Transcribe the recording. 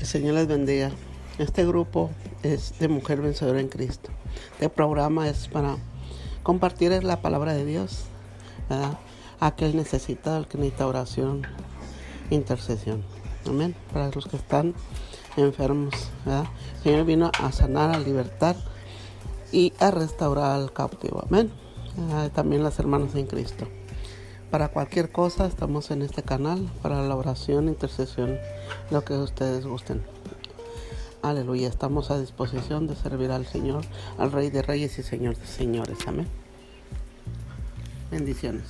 el Señor les bendiga. Este grupo es de Mujer Vencedora en Cristo. Este programa es para compartir la palabra de Dios. ¿verdad? Aquel necesita, el que necesita oración, intercesión. Amén. Para los que están enfermos. El Señor vino a sanar, a libertar y a restaurar al cautivo. Amén. ¿verdad? También las hermanas en Cristo. Para cualquier cosa estamos en este canal para la oración, intercesión, lo que ustedes gusten. Aleluya, estamos a disposición de servir al Señor, al Rey de Reyes y Señor de Señores. Amén. Bendiciones.